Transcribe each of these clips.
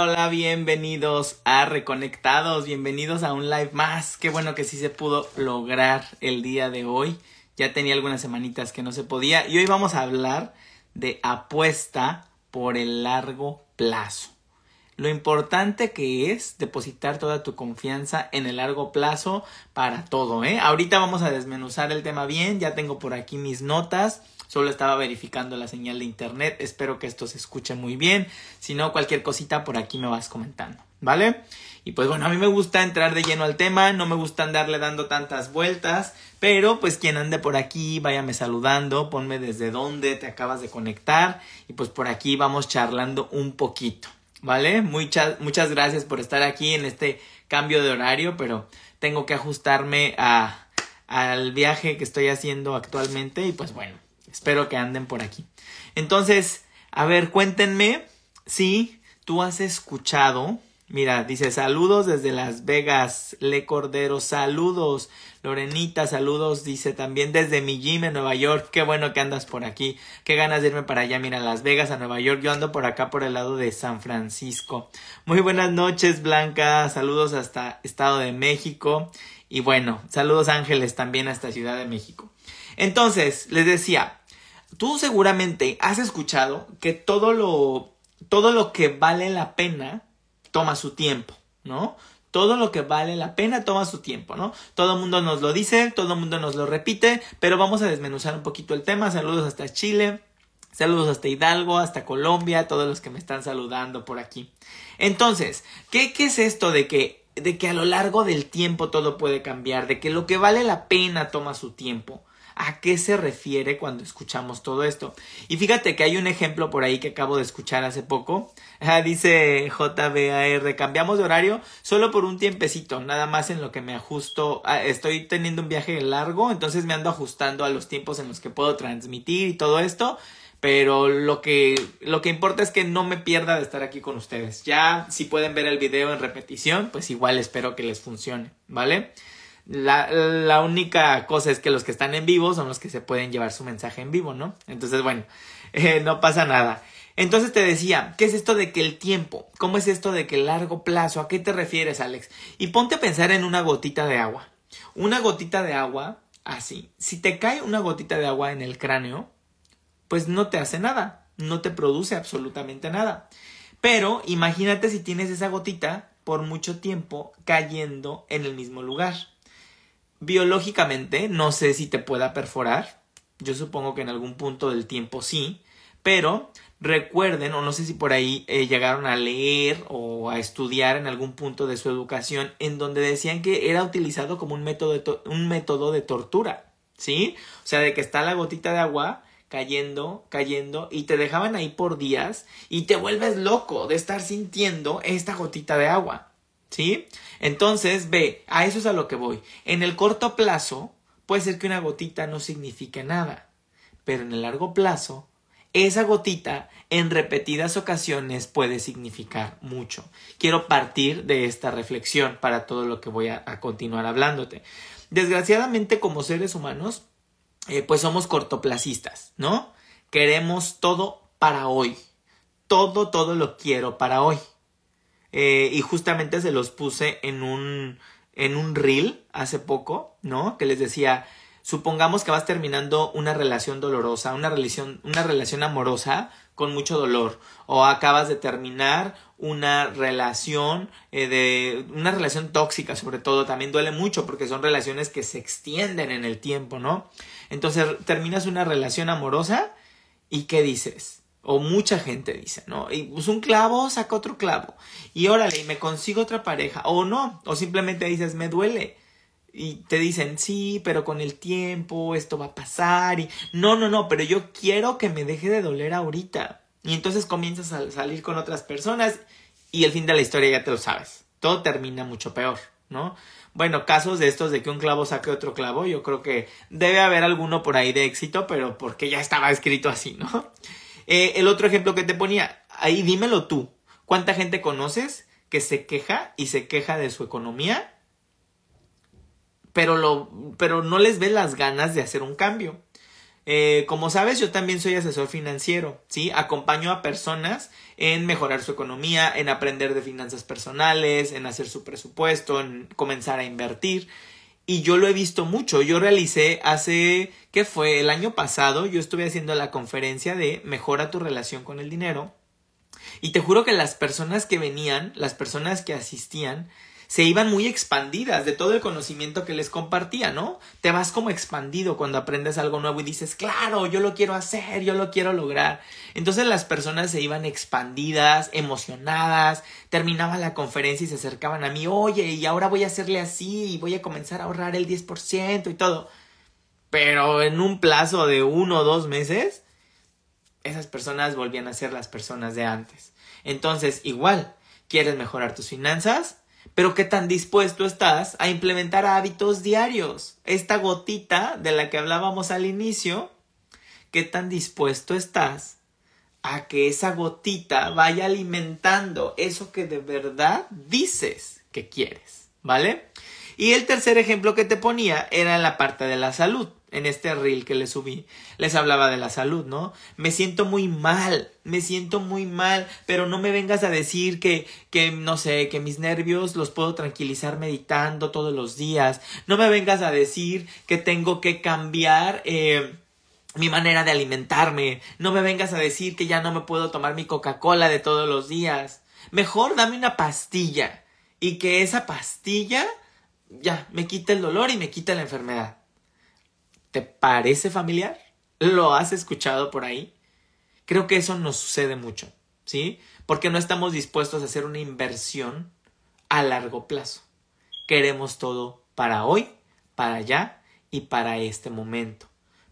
Hola, bienvenidos a Reconectados, bienvenidos a un live más. Qué bueno que sí se pudo lograr el día de hoy. Ya tenía algunas semanitas que no se podía y hoy vamos a hablar de apuesta por el largo plazo. Lo importante que es depositar toda tu confianza en el largo plazo para todo, ¿eh? Ahorita vamos a desmenuzar el tema bien, ya tengo por aquí mis notas Solo estaba verificando la señal de internet. Espero que esto se escuche muy bien. Si no, cualquier cosita por aquí me vas comentando. ¿Vale? Y pues bueno, a mí me gusta entrar de lleno al tema, no me gusta andarle dando tantas vueltas, pero pues quien ande por aquí, váyame saludando, ponme desde dónde te acabas de conectar y pues por aquí vamos charlando un poquito, ¿vale? Muchas, muchas gracias por estar aquí en este cambio de horario, pero tengo que ajustarme a, al viaje que estoy haciendo actualmente y pues bueno, Espero que anden por aquí. Entonces, a ver, cuéntenme si tú has escuchado. Mira, dice saludos desde Las Vegas, Le Cordero, saludos. Lorenita, saludos, dice también desde mi gym en Nueva York. Qué bueno que andas por aquí. Qué ganas de irme para allá. Mira, Las Vegas, a Nueva York. Yo ando por acá por el lado de San Francisco. Muy buenas noches, Blanca. Saludos hasta Estado de México. Y bueno, saludos Ángeles también hasta Ciudad de México. Entonces, les decía, tú seguramente has escuchado que todo lo, todo lo que vale la pena toma su tiempo, ¿no? Todo lo que vale la pena toma su tiempo, ¿no? Todo el mundo nos lo dice, todo el mundo nos lo repite, pero vamos a desmenuzar un poquito el tema. Saludos hasta Chile, saludos hasta Hidalgo, hasta Colombia, todos los que me están saludando por aquí. Entonces, ¿qué, qué es esto de que, de que a lo largo del tiempo todo puede cambiar, de que lo que vale la pena toma su tiempo? A qué se refiere cuando escuchamos todo esto. Y fíjate que hay un ejemplo por ahí que acabo de escuchar hace poco. Ah, dice JBAR, cambiamos de horario solo por un tiempecito, nada más en lo que me ajusto. Ah, estoy teniendo un viaje largo, entonces me ando ajustando a los tiempos en los que puedo transmitir y todo esto pero lo que, lo que importa es que no me pierda de estar aquí con ustedes. Ya si pueden ver el video en repetición, pues igual espero que les funcione, ¿vale? La, la, única cosa es que los que están en vivo son los que se pueden llevar su mensaje en vivo, ¿no? Entonces, bueno, eh, no pasa nada. Entonces te decía, ¿qué es esto de que el tiempo? ¿Cómo es esto de que el largo plazo? ¿A qué te refieres, Alex? Y ponte a pensar en una gotita de agua. Una gotita de agua, así. Si te cae una gotita de agua en el cráneo, pues no te hace nada, no te produce absolutamente nada. Pero imagínate si tienes esa gotita por mucho tiempo cayendo en el mismo lugar. Biológicamente, no sé si te pueda perforar. Yo supongo que en algún punto del tiempo sí. Pero recuerden, o no sé si por ahí eh, llegaron a leer o a estudiar en algún punto de su educación, en donde decían que era utilizado como un método de, un método de tortura. ¿Sí? O sea, de que está la gotita de agua cayendo, cayendo, y te dejaban ahí por días y te vuelves loco de estar sintiendo esta gotita de agua. ¿Sí? Entonces, ve, a eso es a lo que voy. En el corto plazo, puede ser que una gotita no signifique nada, pero en el largo plazo, esa gotita en repetidas ocasiones puede significar mucho. Quiero partir de esta reflexión para todo lo que voy a, continuar hablándote. Desgraciadamente, como seres humanos, eh, pues somos cortoplacistas, ¿no? Queremos todo para hoy. Todo, todo lo quiero para hoy. Eh, y justamente se los puse en un, en un reel hace poco, ¿no? Que les decía, supongamos que vas terminando una relación dolorosa, una relación, una relación amorosa con mucho dolor, o acabas de terminar una relación eh, de una relación tóxica, sobre todo, también duele mucho porque son relaciones que se extienden en el tiempo, ¿no? Entonces terminas una relación amorosa y ¿qué dices? O mucha gente dice, ¿no? Y pues un clavo saca otro clavo. Y órale, y me consigo otra pareja. O no, o simplemente dices, me duele. Y te dicen, sí, pero con el tiempo esto va a pasar. Y no, no, no, pero yo quiero que me deje de doler ahorita. Y entonces comienzas a salir con otras personas y el fin de la historia ya te lo sabes. Todo termina mucho peor, ¿no? Bueno, casos de estos de que un clavo saque otro clavo, yo creo que debe haber alguno por ahí de éxito, pero porque ya estaba escrito así, ¿no? Eh, el otro ejemplo que te ponía, ahí dímelo tú. ¿Cuánta gente conoces que se queja y se queja de su economía? Pero, lo, pero no les ves las ganas de hacer un cambio. Eh, como sabes, yo también soy asesor financiero, ¿sí? Acompaño a personas en mejorar su economía, en aprender de finanzas personales, en hacer su presupuesto, en comenzar a invertir. Y yo lo he visto mucho. Yo realicé hace, ¿qué fue? El año pasado, yo estuve haciendo la conferencia de Mejora tu relación con el dinero. Y te juro que las personas que venían, las personas que asistían, se iban muy expandidas de todo el conocimiento que les compartía, ¿no? Te vas como expandido cuando aprendes algo nuevo y dices, claro, yo lo quiero hacer, yo lo quiero lograr. Entonces las personas se iban expandidas, emocionadas, terminaba la conferencia y se acercaban a mí, oye, y ahora voy a hacerle así y voy a comenzar a ahorrar el 10% y todo. Pero en un plazo de uno o dos meses, esas personas volvían a ser las personas de antes. Entonces, igual, ¿quieres mejorar tus finanzas? Pero qué tan dispuesto estás a implementar hábitos diarios. Esta gotita de la que hablábamos al inicio, qué tan dispuesto estás a que esa gotita vaya alimentando eso que de verdad dices que quieres, ¿vale? Y el tercer ejemplo que te ponía era en la parte de la salud en este reel que les subí, les hablaba de la salud, ¿no? Me siento muy mal, me siento muy mal, pero no me vengas a decir que, que, no sé, que mis nervios los puedo tranquilizar meditando todos los días, no me vengas a decir que tengo que cambiar, eh, mi manera de alimentarme, no me vengas a decir que ya no me puedo tomar mi Coca-Cola de todos los días, mejor dame una pastilla y que esa pastilla ya me quite el dolor y me quite la enfermedad. ¿Te parece familiar? ¿Lo has escuchado por ahí? Creo que eso nos sucede mucho, ¿sí? Porque no estamos dispuestos a hacer una inversión a largo plazo. Queremos todo para hoy, para allá y para este momento.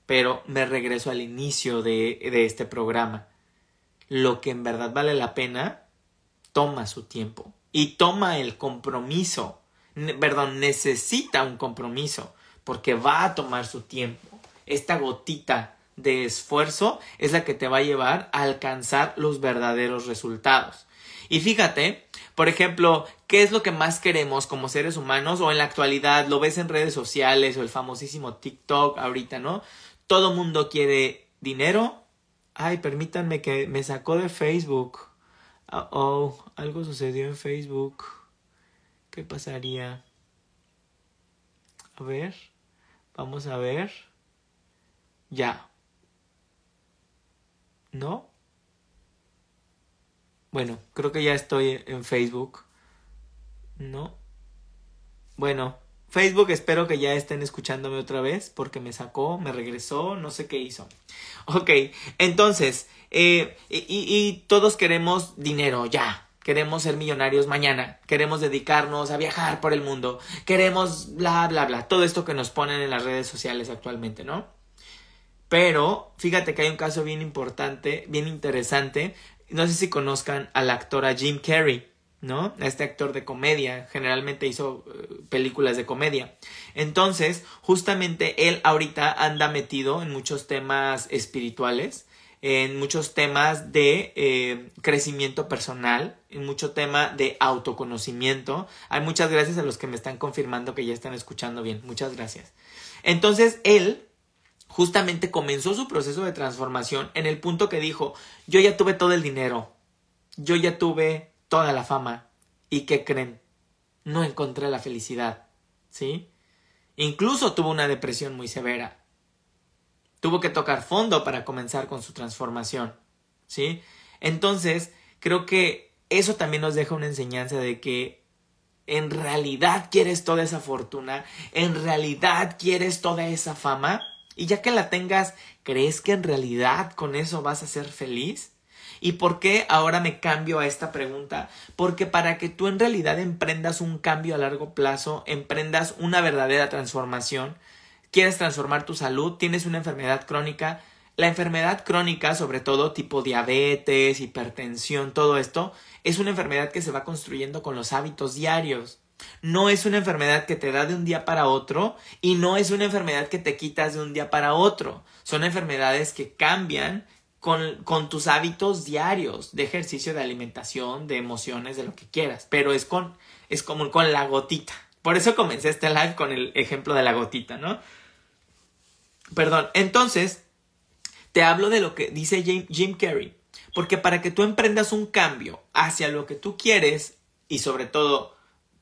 Pero me regreso al inicio de, de este programa. Lo que en verdad vale la pena toma su tiempo y toma el compromiso. Perdón, necesita un compromiso porque va a tomar su tiempo. Esta gotita de esfuerzo es la que te va a llevar a alcanzar los verdaderos resultados. Y fíjate, por ejemplo, ¿qué es lo que más queremos como seres humanos o en la actualidad? Lo ves en redes sociales o el famosísimo TikTok ahorita, ¿no? Todo mundo quiere dinero. Ay, permítanme que me sacó de Facebook. Oh, algo sucedió en Facebook. ¿Qué pasaría? A ver. Vamos a ver. Ya. ¿No? Bueno, creo que ya estoy en Facebook. ¿No? Bueno, Facebook espero que ya estén escuchándome otra vez porque me sacó, me regresó, no sé qué hizo. Ok, entonces, eh, y, y todos queremos dinero, ya, queremos ser millonarios mañana, queremos dedicarnos a viajar por el mundo, queremos bla, bla, bla, todo esto que nos ponen en las redes sociales actualmente, ¿no? Pero fíjate que hay un caso bien importante, bien interesante, no sé si conozcan al actor a Jim Carrey. ¿no? Este actor de comedia, generalmente hizo eh, películas de comedia. Entonces, justamente él ahorita anda metido en muchos temas espirituales, en muchos temas de eh, crecimiento personal, en mucho tema de autoconocimiento. Hay muchas gracias a los que me están confirmando que ya están escuchando bien. Muchas gracias. Entonces, él justamente comenzó su proceso de transformación en el punto que dijo, yo ya tuve todo el dinero, yo ya tuve toda la fama. ¿Y qué creen? No encontré la felicidad. ¿Sí? Incluso tuvo una depresión muy severa. Tuvo que tocar fondo para comenzar con su transformación. ¿Sí? Entonces, creo que eso también nos deja una enseñanza de que en realidad quieres toda esa fortuna, en realidad quieres toda esa fama, y ya que la tengas, ¿crees que en realidad con eso vas a ser feliz? ¿Y por qué ahora me cambio a esta pregunta? Porque para que tú en realidad emprendas un cambio a largo plazo, emprendas una verdadera transformación, quieres transformar tu salud, tienes una enfermedad crónica, la enfermedad crónica, sobre todo tipo diabetes, hipertensión, todo esto, es una enfermedad que se va construyendo con los hábitos diarios. No es una enfermedad que te da de un día para otro y no es una enfermedad que te quitas de un día para otro. Son enfermedades que cambian con, tus hábitos diarios de ejercicio, de alimentación, de emociones, de lo que quieras. Pero es con, es como con la gotita. Por eso comencé este live con el ejemplo de la gotita, ¿no? Perdón. Entonces, Te hablo de lo que dice Jim, Carrey. Porque para que tú emprendas un cambio hacia lo que tú quieres y sobre todo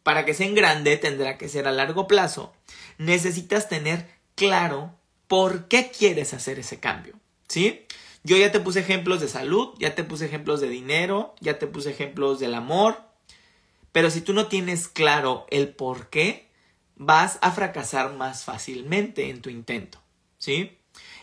para que sea en grande tendrá que ser a largo plazo, necesitas tener claro por qué quieres hacer ese cambio. ¿Sí? Yo ya te puse ejemplos de salud, ya te puse ejemplos de dinero, ya te puse ejemplos del amor, pero si tú no tienes claro el por qué, vas a fracasar más fácilmente en tu intento. ¿Sí?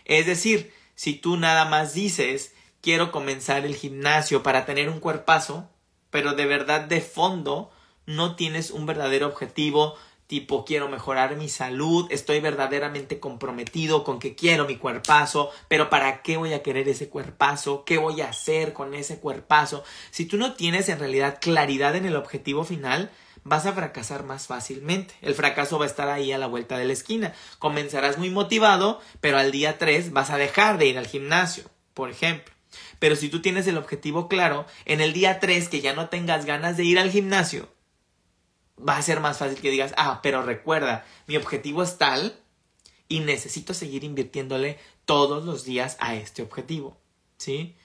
Es decir, si tú nada más dices, quiero comenzar el gimnasio para tener un cuerpazo, pero de verdad de fondo no tienes un verdadero objetivo tipo quiero mejorar mi salud, estoy verdaderamente comprometido con que quiero mi cuerpazo, pero ¿para qué voy a querer ese cuerpazo? ¿Qué voy a hacer con ese cuerpazo? Si tú no tienes en realidad claridad en el objetivo final, vas a fracasar más fácilmente. El fracaso va a estar ahí a la vuelta de la esquina. Comenzarás muy motivado, pero al día 3 vas a dejar de ir al gimnasio, por ejemplo. Pero si tú tienes el objetivo claro, en el día 3 que ya no tengas ganas de ir al gimnasio, va a ser más fácil que digas, ah, pero recuerda, mi objetivo es tal y necesito seguir invirtiéndole todos los días a este objetivo. ¿Sí?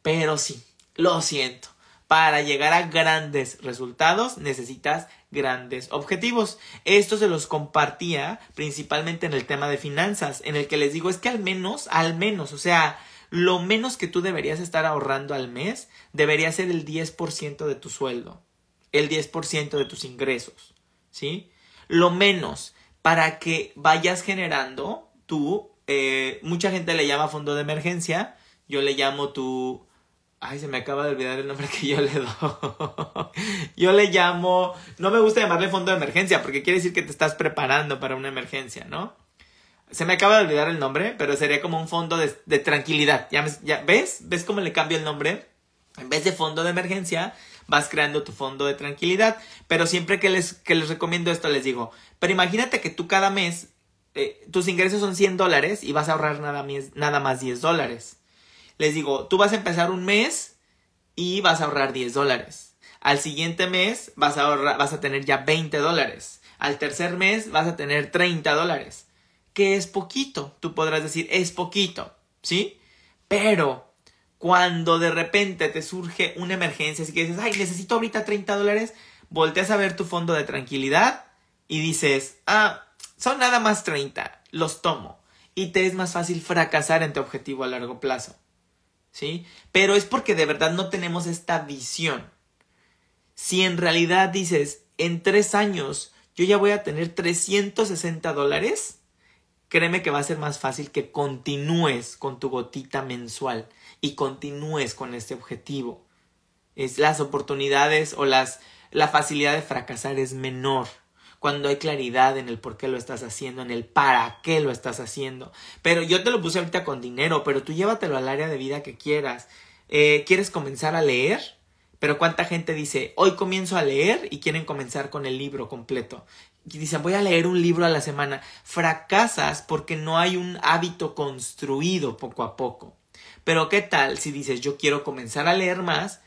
Pero sí, lo siento para llegar a grandes resultados necesitas grandes objetivos. Esto se los compartía principalmente en el tema de finanzas, en el que les digo es que al menos, al menos, o sea, lo menos que tú deberías estar ahorrando al mes debería ser el 10% de tu sueldo, el 10% de tus ingresos, ¿sí? Lo menos para que vayas generando tú, eh, mucha gente le llama fondo de emergencia, yo le llamo tu Ay, se me acaba de olvidar el nombre que yo le doy. yo le llamo. No me gusta llamarle fondo de emergencia porque quiere decir que te estás preparando para una emergencia, ¿no? Se me acaba de olvidar el nombre, pero sería como un fondo de, tranquilidad. ¿Ya, ¿Ya, ves? ¿Ves cómo le cambio el nombre? En vez de fondo de emergencia, vas creando tu fondo de tranquilidad. Pero siempre que les, que les recomiendo esto, les digo, pero imagínate que tú cada mes, eh, tus ingresos son 100 dólares y vas a ahorrar nada, nada más 10 dólares les digo, tú vas a empezar un mes y vas a ahorrar 10 dólares. Al siguiente mes vas a, ahorrar, vas a tener ya 20 dólares. Al tercer mes vas a tener 30 dólares. Que es poquito. Tú podrás decir, es poquito. ¿Sí? Pero cuando de repente te surge una emergencia, así que dices, ay, necesito ahorita 30 dólares, volteas a ver tu fondo de tranquilidad y dices, ah, son nada más 30, los tomo. Y te es más fácil fracasar en tu objetivo a largo plazo. ¿Sí? Pero es porque de verdad no tenemos esta visión. Si en realidad dices, en tres años yo ya voy a tener 360 dólares, créeme que va a ser más fácil que continúes con tu gotita mensual y continúes con este objetivo. Es las oportunidades o las la facilidad de fracasar es menor cuando hay claridad en el por qué lo estás haciendo, en el para qué lo estás haciendo. Pero yo te lo puse ahorita con dinero, pero tú llévatelo al área de vida que quieras. Eh, ¿Quieres comenzar a leer? Pero cuánta gente dice, hoy comienzo a leer y quieren comenzar con el libro completo. Y dicen, voy a leer un libro a la semana. Fracasas porque no hay un hábito construido poco a poco. Pero ¿qué tal si dices, yo quiero comenzar a leer más,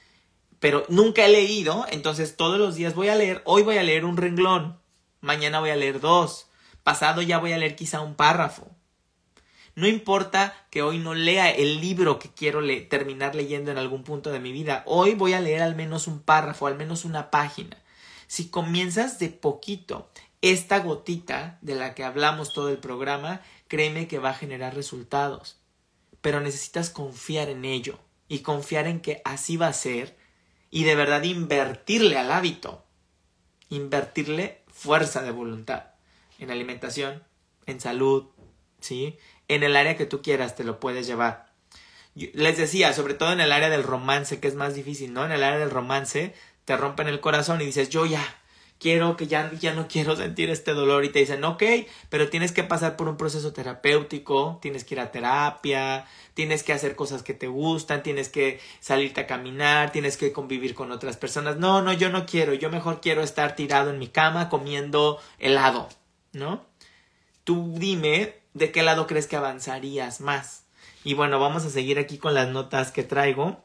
pero nunca he leído, entonces todos los días voy a leer, hoy voy a leer un renglón, mañana voy a leer dos, pasado ya voy a leer quizá un párrafo. No importa que hoy no lea el libro que quiero terminar leyendo en algún punto de mi vida, hoy voy a leer al menos un párrafo, al menos una página. Si comienzas de poquito, esta gotita de la que hablamos todo el programa, créeme que va a generar resultados. Pero necesitas confiar en ello y confiar en que así va a ser y de verdad invertirle al hábito. Invertirle fuerza de voluntad. En alimentación, en salud, ¿sí? En el área que tú quieras te lo puedes llevar. les decía, sobre todo en el área del romance, que es más difícil, ¿no? En el área del romance te rompen el corazón y dices, yo ya, quiero que ya, ya no quiero sentir este dolor y te dicen, ok, pero tienes que pasar por un proceso terapéutico, tienes que ir a terapia, tienes que hacer cosas que te gustan, tienes que salirte a caminar, tienes que convivir con otras personas. No, no, yo no quiero, yo mejor quiero estar tirado en mi cama comiendo helado, ¿no? Tú dime de qué lado crees que avanzarías más. Y bueno, vamos a seguir aquí con las notas que traigo.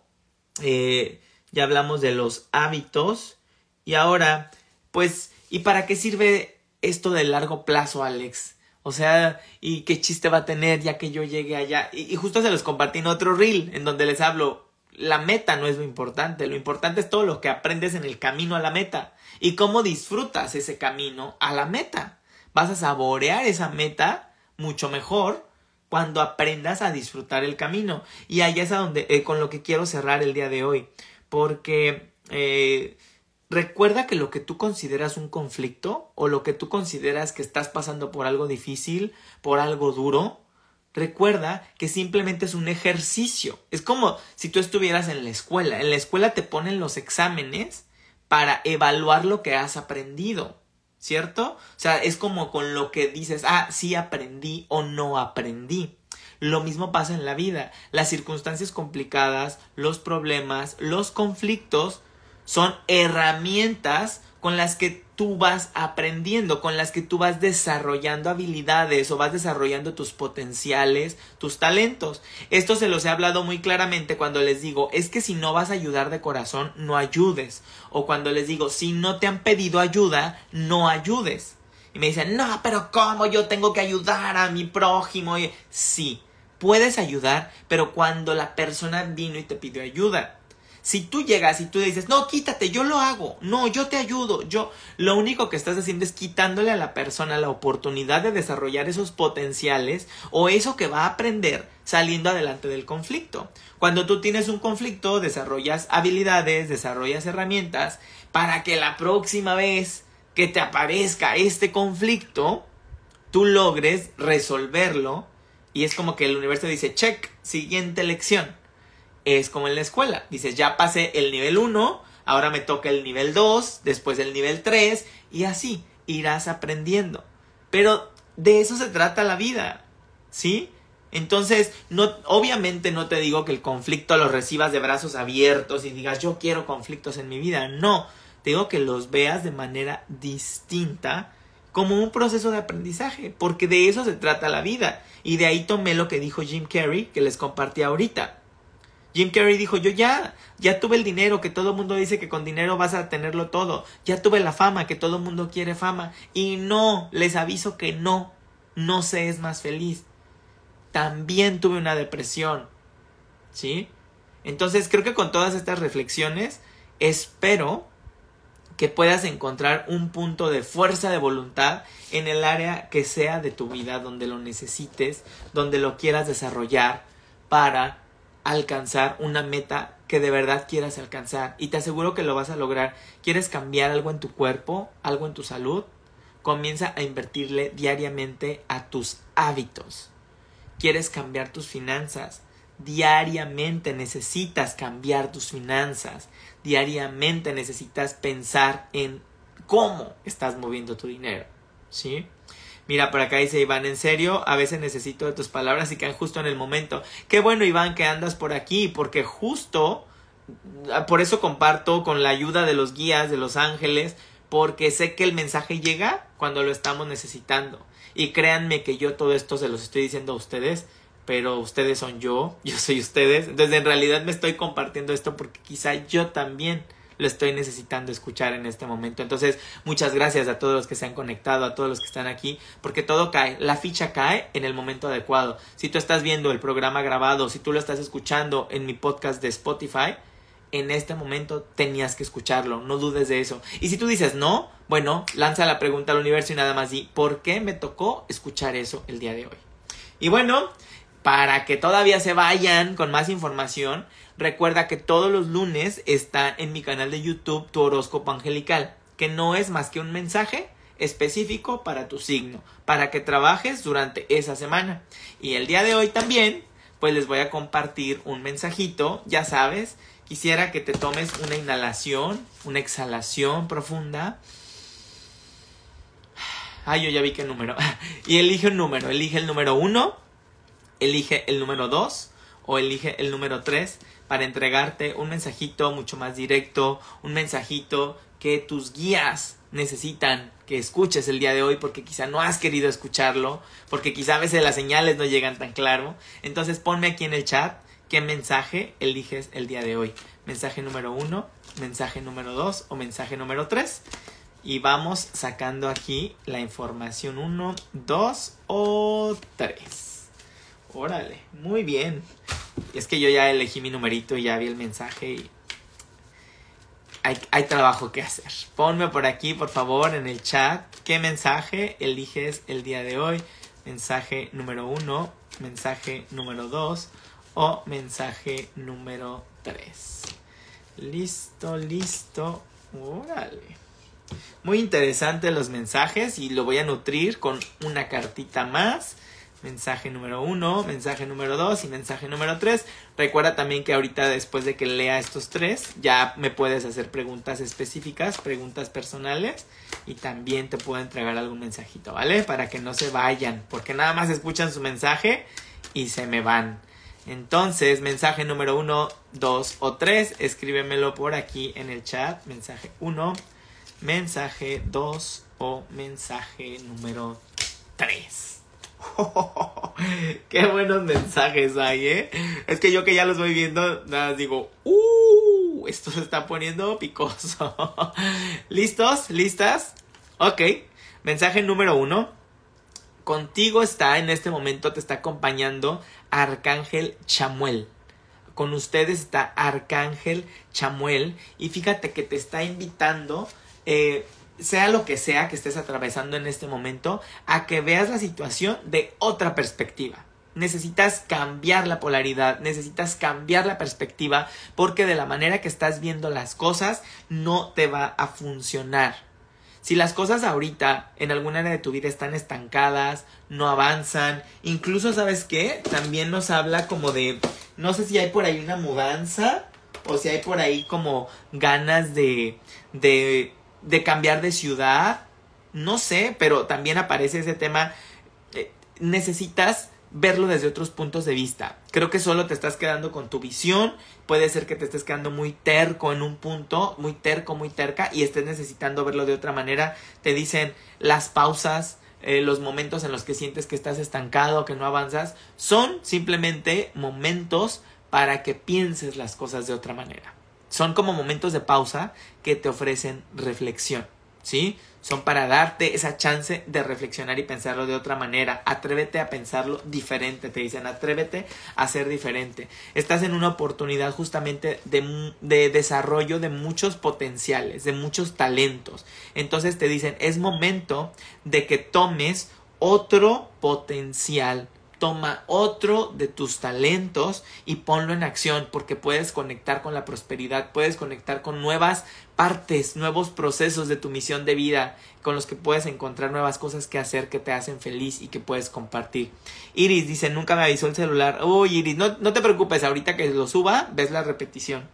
Eh, ya hablamos de los hábitos. Y ahora pues, ¿y para qué sirve esto de largo plazo, Alex? O sea, ¿y qué chiste va a tener ya que yo llegue allá? Y, justo se los compartí en otro reel, en donde les hablo, la meta no es lo importante, lo importante es todo lo que aprendes en el camino a la meta y cómo disfrutas ese camino a la meta. Vas a saborear esa meta mucho mejor cuando aprendas a disfrutar el camino. Y ahí es a donde, eh, con lo que quiero cerrar el día de hoy. Porque eh, recuerda que lo que tú consideras un conflicto o lo que tú consideras que estás pasando por algo difícil, por algo duro, recuerda que simplemente es un ejercicio. Es como si tú estuvieras en la escuela. En la escuela te ponen los exámenes para evaluar lo que has aprendido. ¿cierto? O sea, es como con lo que dices, ah, sí aprendí o no aprendí. Lo mismo pasa en la vida. Las circunstancias complicadas, los problemas, los conflictos son herramientas con las que tú vas aprendiendo, con las que tú vas desarrollando habilidades o vas desarrollando tus potenciales, tus talentos. Esto se los he hablado muy claramente cuando les digo, es que si no vas a ayudar de corazón, no ayudes. O cuando les digo, si no te han pedido ayuda, no ayudes. Y me dicen, no, pero ¿cómo yo tengo que ayudar a mi prójimo? Y, sí, puedes ayudar, pero cuando la persona vino y te pidió ayuda. Si tú llegas y tú dices, no, quítate, yo lo hago, no, yo te ayudo, yo, lo único que estás haciendo es quitándole a la persona la oportunidad de desarrollar esos potenciales o eso que va a aprender saliendo adelante del conflicto. Cuando tú tienes un conflicto, desarrollas habilidades, desarrollas herramientas para que la próxima vez que te aparezca este conflicto, tú logres resolverlo y es como que el universo dice, check, siguiente lección es como en la escuela. Dices, ya pasé el nivel 1, ahora me toca el nivel 2, después el nivel 3 y así irás aprendiendo. Pero de eso se trata la vida, ¿sí? Entonces, no, obviamente no te digo que el conflicto lo recibas de brazos abiertos y digas, yo quiero conflictos en mi vida. No, te digo que los veas de manera distinta como un proceso de aprendizaje, porque de eso se trata la vida. Y de ahí tomé lo que dijo Jim Carrey, que les compartí ahorita. Jim Carrey dijo, yo ya, ya tuve el dinero, que todo el mundo dice que con dinero vas a tenerlo todo. Ya tuve la fama, que todo el mundo quiere fama. Y no, les aviso que no, no se es más feliz. También tuve una depresión. ¿Sí? Entonces creo que con todas estas reflexiones, espero que puedas encontrar un punto de fuerza de voluntad en el área que sea de tu vida, donde lo necesites, donde lo quieras desarrollar para alcanzar una meta que de verdad quieras alcanzar y te aseguro que lo vas a lograr. ¿Quieres cambiar algo en tu cuerpo, algo en tu salud? Comienza a invertirle diariamente a tus hábitos. ¿Quieres cambiar tus finanzas? Diariamente necesitas cambiar tus finanzas. Diariamente necesitas pensar en cómo estás moviendo tu dinero. ¿Sí? Mira, por acá dice Iván, en serio, a veces necesito de tus palabras y caen justo en el momento. Qué bueno, Iván, que andas por aquí, porque justo ah, por eso comparto con la ayuda de los guías, de los ángeles, porque sé que el mensaje llega cuando lo estamos necesitando. Y créanme que yo todo esto se los estoy diciendo a ustedes, pero ustedes son yo, yo soy ustedes. Entonces en realidad me estoy compartiendo esto porque quizá yo también lo estoy necesitando escuchar en este momento. Entonces, muchas gracias a todos los que se han conectado, a todos los que están aquí, porque todo cae, la ficha cae en el momento adecuado. Si tú estás viendo el programa grabado, si tú lo estás escuchando en mi podcast de Spotify, en este momento tenías que escucharlo, no dudes de eso. Y si tú dices no, bueno, lanza la pregunta al universo y nada más di, ¿por qué me tocó escuchar eso el día de hoy? Y bueno, para que todavía se vayan con más información, Recuerda que todos los lunes está en mi canal de YouTube tu horóscopo angelical, que no es más que un mensaje específico para tu signo, para que trabajes durante esa semana. Y el día de hoy también, pues les voy a compartir un mensajito, ya sabes, quisiera que te tomes una inhalación, una exhalación profunda. Ay, yo ya vi qué número. y elige un número, elige el número 1, elige el número 2 o elige el número 3 para entregarte un mensajito mucho más directo, un mensajito que tus guías necesitan que escuches el día de hoy porque quizá no has querido escucharlo, porque quizá a veces las señales no llegan tan claro. Entonces ponme aquí en el chat qué mensaje eliges el día de hoy. Mensaje número uno, mensaje número dos o mensaje número tres. y vamos sacando aquí la información 1, 2 o 3. Órale, muy bien. Es que yo ya elegí mi numerito y ya vi el mensaje y hay, hay, trabajo que hacer. Ponme por aquí, por favor, en el chat qué mensaje eliges el día de hoy. Mensaje número 1, mensaje número 2 o mensaje número 3. Listo, listo. Órale. Muy interesante los mensajes y lo voy a nutrir con una cartita más. Mensaje número uno, mensaje número dos y mensaje número tres. Recuerda también que ahorita después de que lea estos tres, ya me puedes hacer preguntas específicas, preguntas personales y también te puedo entregar algún mensajito, ¿vale? Para que no se vayan, porque nada más escuchan su mensaje y se me van. Entonces, mensaje número uno, dos o tres, escríbemelo por aquí en el chat. Mensaje uno, mensaje 2 o mensaje número 3. qué buenos mensajes hay, ¿eh? Es que yo que ya los voy viendo, nada, digo, ¡uh! Esto se está poniendo picoso. ¿Listos? ¿Listas? Ok. Mensaje número 1. Contigo está en este momento, te está acompañando Arcángel Chamuel. Con ustedes está Arcángel Chamuel. Y fíjate que te está invitando eh, sea lo que sea que estés atravesando en este momento, a que veas la situación de otra perspectiva. Necesitas cambiar la polaridad, necesitas cambiar la perspectiva, porque de la manera que estás viendo las cosas no te va a funcionar. Si las cosas ahorita en alguna área de tu vida están estancadas, no avanzan, incluso sabes qué, también nos habla como de, no sé si hay por ahí una mudanza o si hay por ahí como ganas de, de de cambiar de ciudad, no sé, pero también aparece ese tema, eh, necesitas verlo desde otros puntos de vista. Creo que solo te estás quedando con tu visión, puede ser que te estés quedando muy terco en un punto, muy terco, muy terca, y estés necesitando verlo de otra manera. Te dicen las pausas, eh, los momentos en los que sientes que estás estancado, que no avanzas, son simplemente momentos para que pienses las cosas de otra manera. Son como momentos de pausa que te ofrecen reflexión, ¿sí? Son para darte esa chance de reflexionar y pensarlo de otra manera. Atrévete a pensarlo diferente, te dicen, atrévete a ser diferente. Estás en una oportunidad justamente de, de desarrollo de muchos potenciales, de muchos talentos. Entonces te dicen, es momento de que tomes otro potencial toma otro de tus talentos y ponlo en acción porque puedes conectar con la prosperidad, puedes conectar con nuevas partes, nuevos procesos de tu misión de vida con los que puedes encontrar nuevas cosas que hacer que te hacen feliz y que puedes compartir. Iris dice, nunca me avisó el celular. Uy, Iris, no, no te preocupes, ahorita que lo suba, ves la repetición.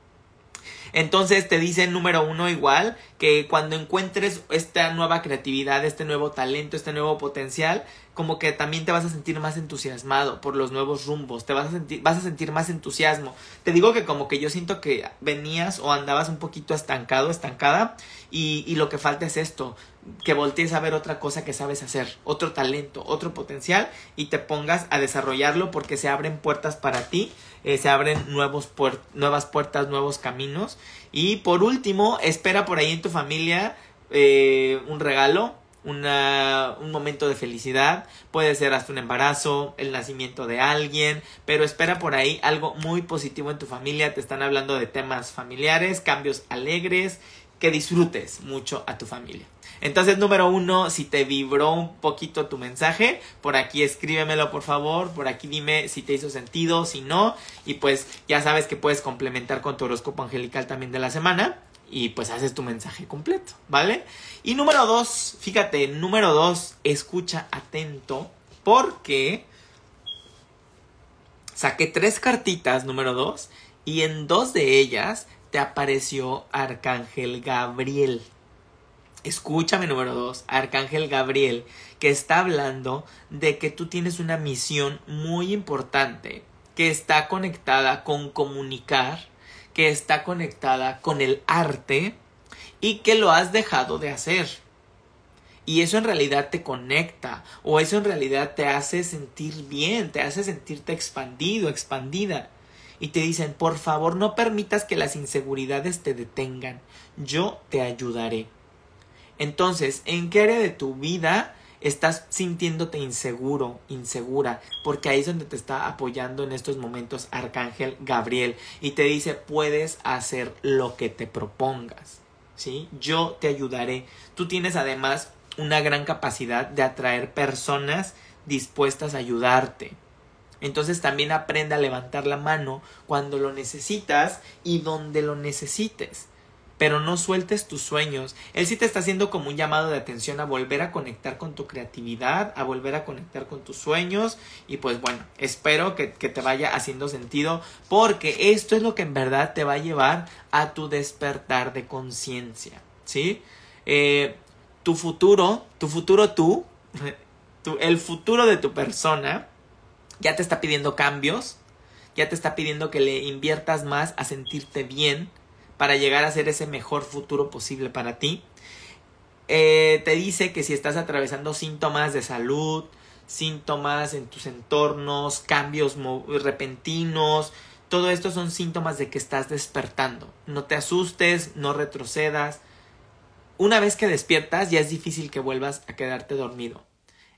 Entonces te dicen número uno igual que cuando encuentres esta nueva creatividad, este nuevo talento, este nuevo potencial, como que también te vas a sentir más entusiasmado por los nuevos rumbos, te vas a sentir, vas a sentir más entusiasmo. Te digo que como que yo siento que venías o andabas un poquito estancado, estancada, y, y lo que falta es esto, que voltees a ver otra cosa que sabes hacer, otro talento, otro potencial, y te pongas a desarrollarlo porque se abren puertas para ti, eh, se abren nuevos nuevas puertas, nuevos caminos. Y por último, espera por ahí en tu familia eh, un regalo, un momento de felicidad, puede ser hasta un embarazo, el nacimiento de alguien, pero espera por ahí algo muy positivo en tu familia, te están hablando de temas familiares, cambios alegres, que disfrutes mucho a tu familia. Entonces, número uno, si te vibró un poquito tu mensaje, por aquí escríbemelo por favor, por aquí dime si te hizo sentido, si no, y pues ya sabes que puedes complementar con tu horóscopo angelical también de la semana y pues haces tu mensaje completo, ¿vale? Y número dos, fíjate, número dos, escucha atento porque saqué tres cartitas, número dos, y en dos de ellas te apareció Arcángel Gabriel. Escúchame número dos, Arcángel Gabriel, que está hablando de que tú tienes una misión muy importante que está conectada con comunicar, que está conectada con el arte y que lo has dejado de hacer. Y eso en realidad te conecta o eso en realidad te hace sentir bien, te hace sentirte expandido, expandida. Y te dicen, por favor no permitas que las inseguridades te detengan, yo te ayudaré. Entonces, ¿en qué área de tu vida estás sintiéndote inseguro, insegura? Porque ahí es donde te está apoyando en estos momentos Arcángel Gabriel y te dice, puedes hacer lo que te propongas. ¿Sí? Yo te ayudaré. Tú tienes además una gran capacidad de atraer personas dispuestas a ayudarte. Entonces también aprende a levantar la mano cuando lo necesitas y donde lo necesites. Pero no sueltes tus sueños. Él sí te está haciendo como un llamado de atención a volver a conectar con tu creatividad, a volver a conectar con tus sueños. Y pues bueno, espero que, te vaya haciendo sentido porque esto es lo que en verdad te va a llevar a tu despertar de conciencia. ¿Sí? Eh, tu futuro, tu futuro tú, el futuro de tu persona ya te está pidiendo cambios, ya te está pidiendo que le inviertas más a sentirte bien para llegar a ser ese mejor futuro posible para ti. Eh, te dice que si estás atravesando síntomas de salud, síntomas en tus entornos, cambios repentinos, todo esto son síntomas de que estás despertando. No te asustes, no retrocedas. Una vez que despiertas ya es difícil que vuelvas a quedarte dormido.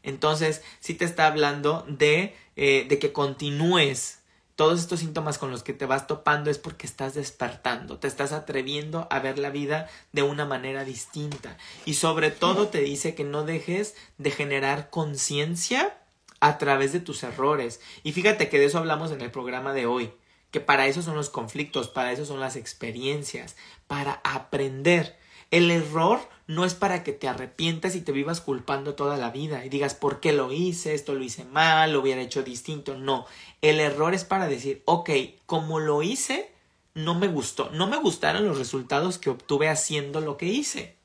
Entonces, sí te está hablando de, eh, de que continúes todos estos síntomas con los que te vas topando es porque estás despertando, te estás atreviendo a ver la vida de una manera distinta. Y sobre todo te dice que no dejes de generar conciencia a través de tus errores. Y fíjate que de eso hablamos en el programa de hoy, que para eso son los conflictos, para eso son las experiencias, para aprender. El error no es para que te arrepientas y te vivas culpando toda la vida y digas por qué lo hice, esto lo hice mal, lo hubiera hecho distinto. No, el error es para decir, ok, como lo hice, no me gustó, no me gustaron los resultados que obtuve haciendo lo que hice.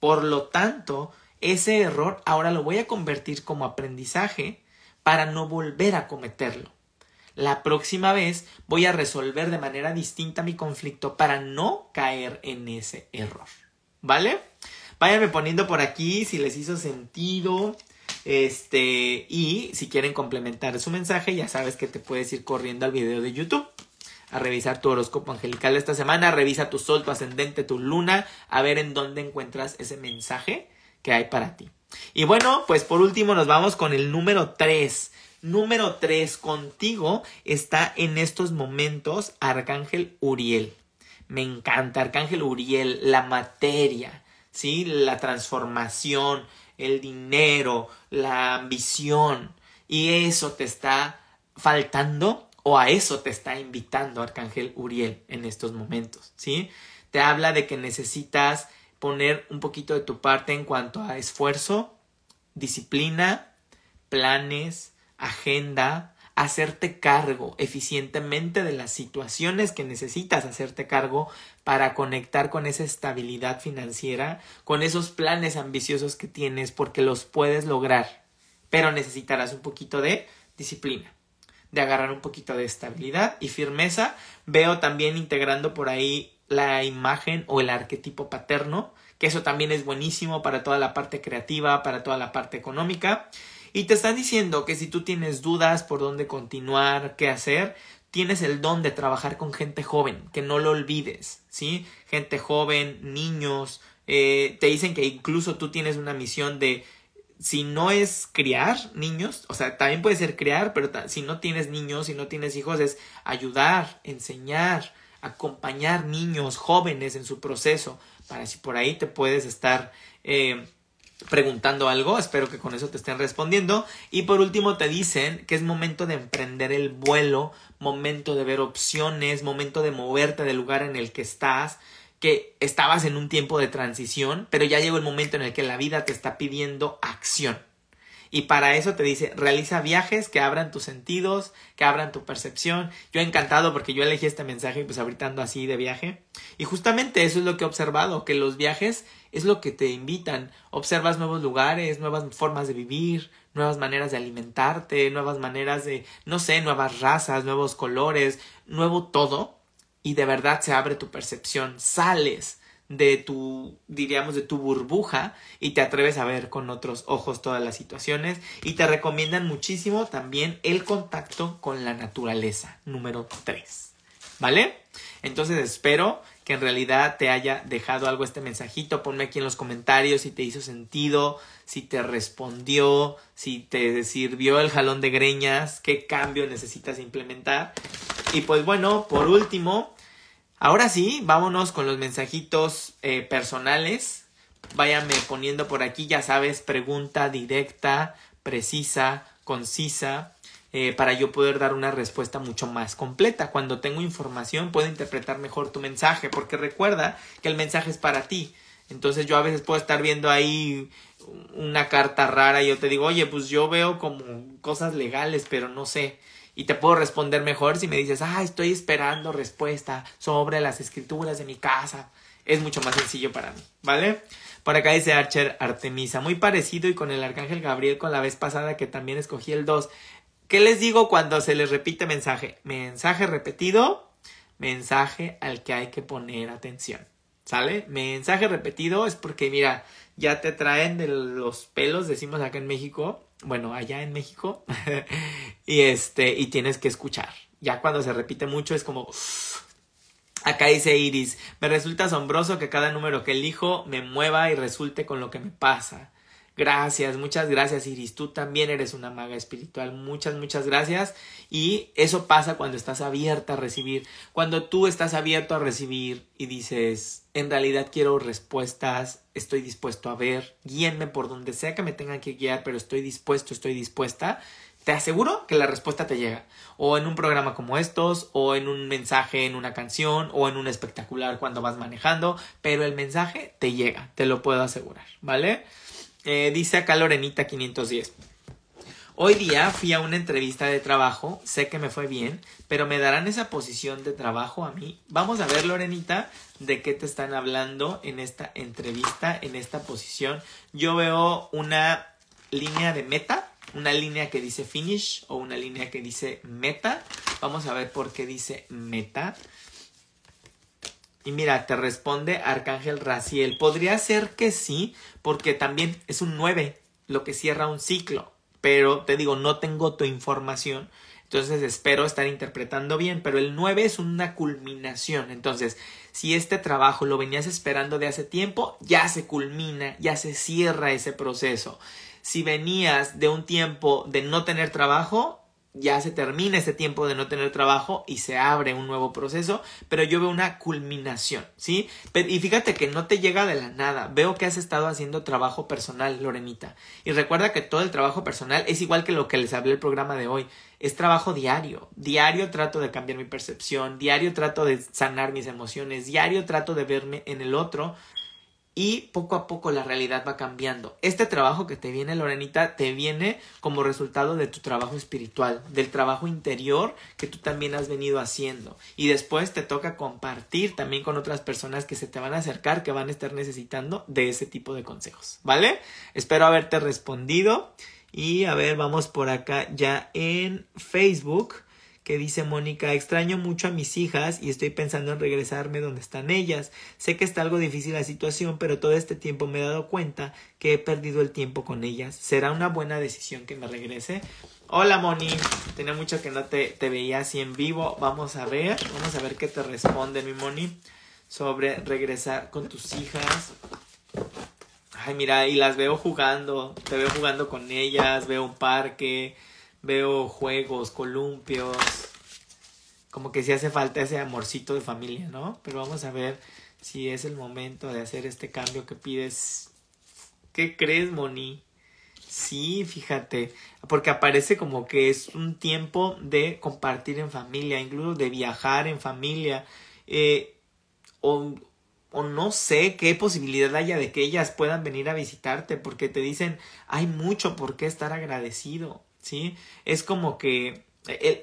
Por lo tanto, ese error ahora lo voy a convertir como aprendizaje para no volver a cometerlo. La próxima vez voy a resolver de manera distinta mi conflicto para no caer en ese error. ¿Vale? Váyanme poniendo por aquí si les hizo sentido. Este, y si quieren complementar su mensaje, ya sabes que te puedes ir corriendo al video de YouTube a revisar tu horóscopo angelical de esta semana, revisa tu sol, tu ascendente, tu luna, a ver en dónde encuentras ese mensaje que hay para ti. Y bueno, pues por último nos vamos con el número 3. Número 3, contigo está en estos momentos Arcángel Uriel. Me encanta Arcángel Uriel, la materia, ¿sí? La transformación, el dinero, la ambición. Y eso te está faltando o a eso te está invitando Arcángel Uriel en estos momentos, ¿sí? Te habla de que necesitas poner un poquito de tu parte en cuanto a esfuerzo, disciplina, planes, agenda, hacerte cargo eficientemente de las situaciones que necesitas hacerte cargo para conectar con esa estabilidad financiera, con esos planes ambiciosos que tienes, porque los puedes lograr. Pero necesitarás un poquito de disciplina, de agarrar un poquito de estabilidad y firmeza. Veo también integrando por ahí la imagen o el arquetipo paterno, que eso también es buenísimo para toda la parte creativa, para toda la parte económica. Y te están diciendo que si tú tienes dudas por dónde continuar, qué hacer, tienes el don de trabajar con gente joven, que no lo olvides, ¿sí? Gente joven, niños, eh, te dicen que incluso tú tienes una misión de, si no es criar niños, o sea, también puede ser criar, pero si no tienes niños, si no tienes hijos, es ayudar, enseñar, acompañar niños jóvenes en su proceso, para si por ahí te puedes estar eh, preguntando algo, espero que con eso te estén respondiendo. Y por último te dicen que es momento de emprender el vuelo, momento de ver opciones, momento de moverte del lugar en el que estás, que estabas en un tiempo de transición, pero ya llegó el momento en el que la vida te está pidiendo acción. Y para eso te dice, realiza viajes que abran tus sentidos, que abran tu percepción. Yo encantado porque yo elegí este mensaje pues ahorita así de viaje. Y justamente eso es lo que he observado, que los viajes es lo que te invitan. Observas nuevos lugares, nuevas formas de vivir, nuevas maneras de alimentarte, nuevas maneras de, no sé, nuevas razas, nuevos colores, nuevo todo. Y de verdad se abre tu percepción, sales de tu, diríamos, de tu burbuja y te atreves a ver con otros ojos todas las situaciones y te recomiendan muchísimo también el contacto con la naturaleza, número 3. ¿Vale? Entonces espero que en realidad te haya dejado algo este mensajito. Ponme aquí en los comentarios si te hizo sentido, si te respondió, si te sirvió el jalón de greñas, qué cambio necesitas implementar. Y pues bueno, por último, ahora sí, vámonos con los mensajitos eh, personales. Váyame poniendo por aquí, ya sabes, pregunta directa, precisa, concisa, eh, para yo poder dar una respuesta mucho más completa. Cuando tengo información puedo interpretar mejor tu mensaje, porque recuerda que el mensaje es para ti. Entonces yo a veces puedo estar viendo ahí una carta rara y yo te digo, oye, pues yo veo como cosas legales, pero no sé. Y te puedo responder mejor si me dices, ah, estoy esperando respuesta sobre las escrituras de mi casa. Es mucho más sencillo para mí, ¿vale? Por acá dice Archer Artemisa, muy parecido y con el Arcángel Gabriel con la vez pasada que también escogí el 2. ¿Qué les digo cuando se les repite mensaje? Mensaje repetido, mensaje al que hay que poner atención. ¿Sale? Mensaje repetido es porque, mira, ya te traen de los pelos, decimos acá en México, bueno, allá en México, y este, y tienes que escuchar. Ya cuando se repite mucho es como, Acá dice Iris, me resulta asombroso que cada número que elijo me mueva y resulte con lo que me pasa. Gracias, muchas gracias Iris. Tú también eres una maga espiritual. Muchas, muchas gracias. Y eso pasa cuando estás abierta a recibir. Cuando tú estás abierto a recibir y dices, en realidad quiero respuestas, estoy dispuesto a ver, guíenme por donde sea que me tengan que guiar, pero estoy dispuesto, estoy dispuesta. Te aseguro que la respuesta te llega. O en un programa como estos, o en un mensaje en una canción, o en un espectacular cuando vas manejando, pero el mensaje te llega, te lo puedo asegurar, ¿vale? Eh, dice acá Lorenita 510. Hoy día fui a una entrevista de trabajo, sé que me fue bien, pero me darán esa posición de trabajo a mí. Vamos a ver, Lorenita, de qué te están hablando en esta entrevista, en esta posición. Yo veo una línea de meta, una línea que dice finish o una línea que dice meta. Vamos a ver por qué dice meta. Y mira, te responde Arcángel Raciel. Podría ser que sí, porque también es un 9, lo que cierra un ciclo. Pero te digo, no tengo tu información. Entonces espero estar interpretando bien, pero el 9 es una culminación. Entonces, si este trabajo lo venías esperando de hace tiempo, ya se culmina, ya se cierra ese proceso. Si venías de un tiempo de no tener trabajo, ya se termina ese tiempo de no tener trabajo y se abre un nuevo proceso, pero yo veo una culminación, ¿sí? y fíjate que no te llega de la nada, veo que has estado haciendo trabajo personal, Lorenita. Y recuerda que todo el trabajo personal es igual que lo que les hablé el programa de hoy, es trabajo diario. Diario trato de cambiar mi percepción, diario trato de sanar mis emociones, diario trato de verme en el otro y poco a poco la realidad va cambiando. Este trabajo que te viene, Lorenita, te viene como resultado de tu trabajo espiritual, del trabajo interior que tú también has venido haciendo. Y después te toca compartir también con otras personas que se te van a acercar, que van a estar necesitando de ese tipo de consejos. ¿Vale? Espero haberte respondido. Y a ver, vamos por acá ya en Facebook que dice Mónica, extraño mucho a mis hijas y estoy pensando en regresarme donde están ellas. Sé que está algo difícil la situación, pero todo este tiempo me he dado cuenta que he perdido el tiempo con ellas. ¿Será una buena decisión que me regrese? Hola Moni, tenía mucho que no te, te veía así en vivo. Vamos a ver, vamos a ver qué te responde mi Moni sobre regresar con tus hijas. Ay, mira, y las veo jugando, te veo jugando con ellas, veo un parque, veo juegos, columpios, como que sí hace falta ese amorcito de familia, ¿no? Pero vamos a ver si es el momento de hacer este cambio que pides. ¿Qué crees, Moni? Sí, fíjate, porque aparece como que es un tiempo de compartir en familia, incluso de viajar en familia, eh, o, o no sé qué posibilidad haya de que ellas puedan venir a visitarte, porque te dicen, hay mucho por qué estar agradecido. ¿Sí? Es como que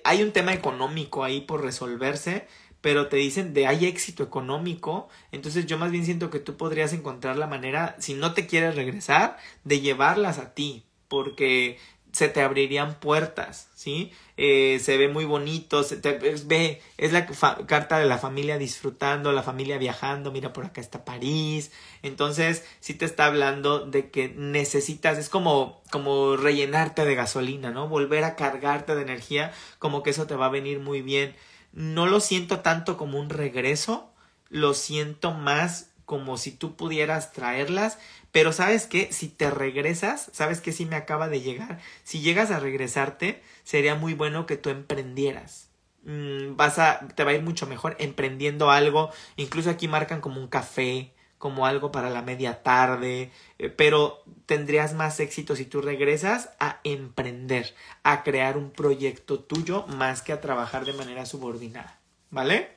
hay un tema económico ahí por resolverse, pero te dicen de hay éxito económico, entonces yo más bien siento que tú podrías encontrar la manera, si no te quieres regresar, de llevarlas a ti, porque se te abrirían puertas, ¿sí? Eh, se ve muy bonito, se te ve, es la carta de la familia disfrutando, la familia viajando, mira por acá está París, entonces sí te está hablando de que necesitas, es como, como rellenarte de gasolina, ¿no? Volver a cargarte de energía, como que eso te va a venir muy bien. No lo siento tanto como un regreso, lo siento más como si tú pudieras traerlas, pero sabes que si te regresas, sabes que si me acaba de llegar, si llegas a regresarte, sería muy bueno que tú emprendieras. Mm, vas a, te va a ir mucho mejor emprendiendo algo, incluso aquí marcan como un café, como algo para la media tarde, eh, pero tendrías más éxito si tú regresas a emprender, a crear un proyecto tuyo más que a trabajar de manera subordinada, ¿vale?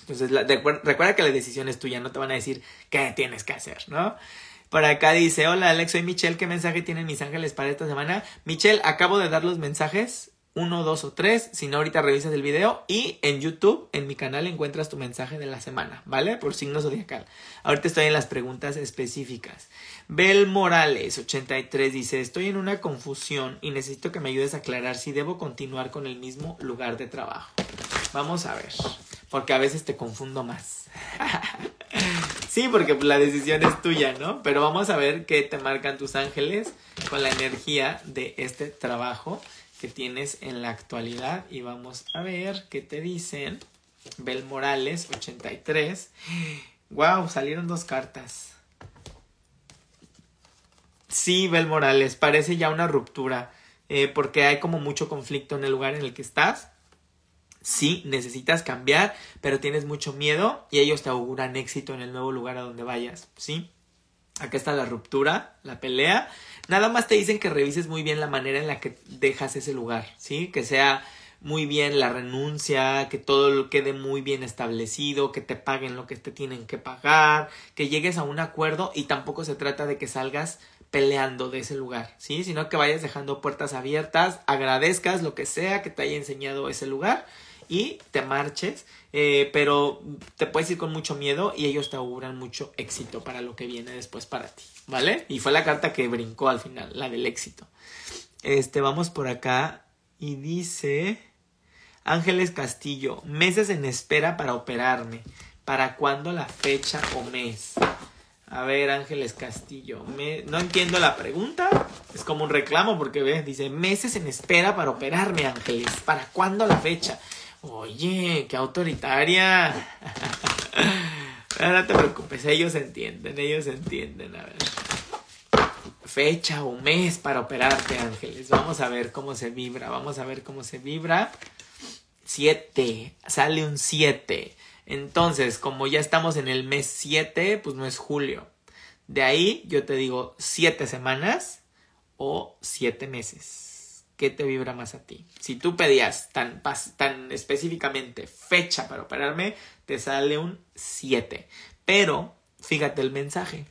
Entonces, recuerda que la decisión es tuya, no te van a decir qué tienes que hacer, ¿no? Por acá dice, hola Alex, soy Michelle, ¿qué mensaje tienen mis ángeles para esta semana? Michelle, acabo de dar los mensajes uno, dos o tres. Si no, ahorita revisas el video. Y en YouTube, en mi canal, encuentras tu mensaje de la semana, ¿vale? Por signo zodiacal. Ahorita estoy en las preguntas específicas. Bel Morales, 83, dice: Estoy en una confusión y necesito que me ayudes a aclarar si debo continuar con el mismo lugar de trabajo. Vamos a ver. Porque a veces te confundo más. sí, porque la decisión es tuya, ¿no? Pero vamos a ver qué te marcan tus ángeles con la energía de este trabajo que tienes en la actualidad y vamos a ver qué te dicen. Bel Morales, 83. Wow, salieron dos cartas. Sí, Bel Morales, parece ya una ruptura, eh, porque hay como mucho conflicto en el lugar en el que estás. Sí, necesitas cambiar, pero tienes mucho miedo y ellos te auguran éxito en el nuevo lugar a donde vayas, ¿sí? Acá está la ruptura, la pelea. Nada más te dicen que revises muy bien la manera en la que dejas ese lugar, ¿sí? Que sea muy bien la renuncia, que todo quede muy bien establecido, que te paguen lo que te tienen que pagar, que llegues a un acuerdo y tampoco se trata de que salgas peleando de ese lugar, ¿sí? Sino que vayas dejando puertas abiertas, agradezcas lo que sea que te haya enseñado ese lugar y te marches, eh, pero te puedes ir con mucho miedo y ellos te auguran mucho éxito para lo que viene después para ti. ¿vale? Y fue la carta que brincó al final, la del éxito. Este, vamos por acá y dice Ángeles Castillo, meses en espera para operarme. ¿Para cuándo la fecha o mes? A ver, Ángeles Castillo, me... no entiendo la pregunta. Es como un reclamo porque ve, dice meses en espera para operarme, Ángeles. ¿Para cuándo la fecha? Oye, qué autoritaria. no te preocupes, ellos entienden, ellos entienden, a ver. Fecha o mes para operarte, ángeles. Vamos a ver cómo se vibra, vamos a ver cómo se vibra. 7, sale un 7. Entonces, como ya estamos en el mes 7, pues no es julio. De ahí yo te digo 7 semanas o 7 meses. ¿Qué te vibra más a ti? Si tú pedías tan, tan específicamente fecha para operarme, te sale un 7. Pero, fíjate el mensaje.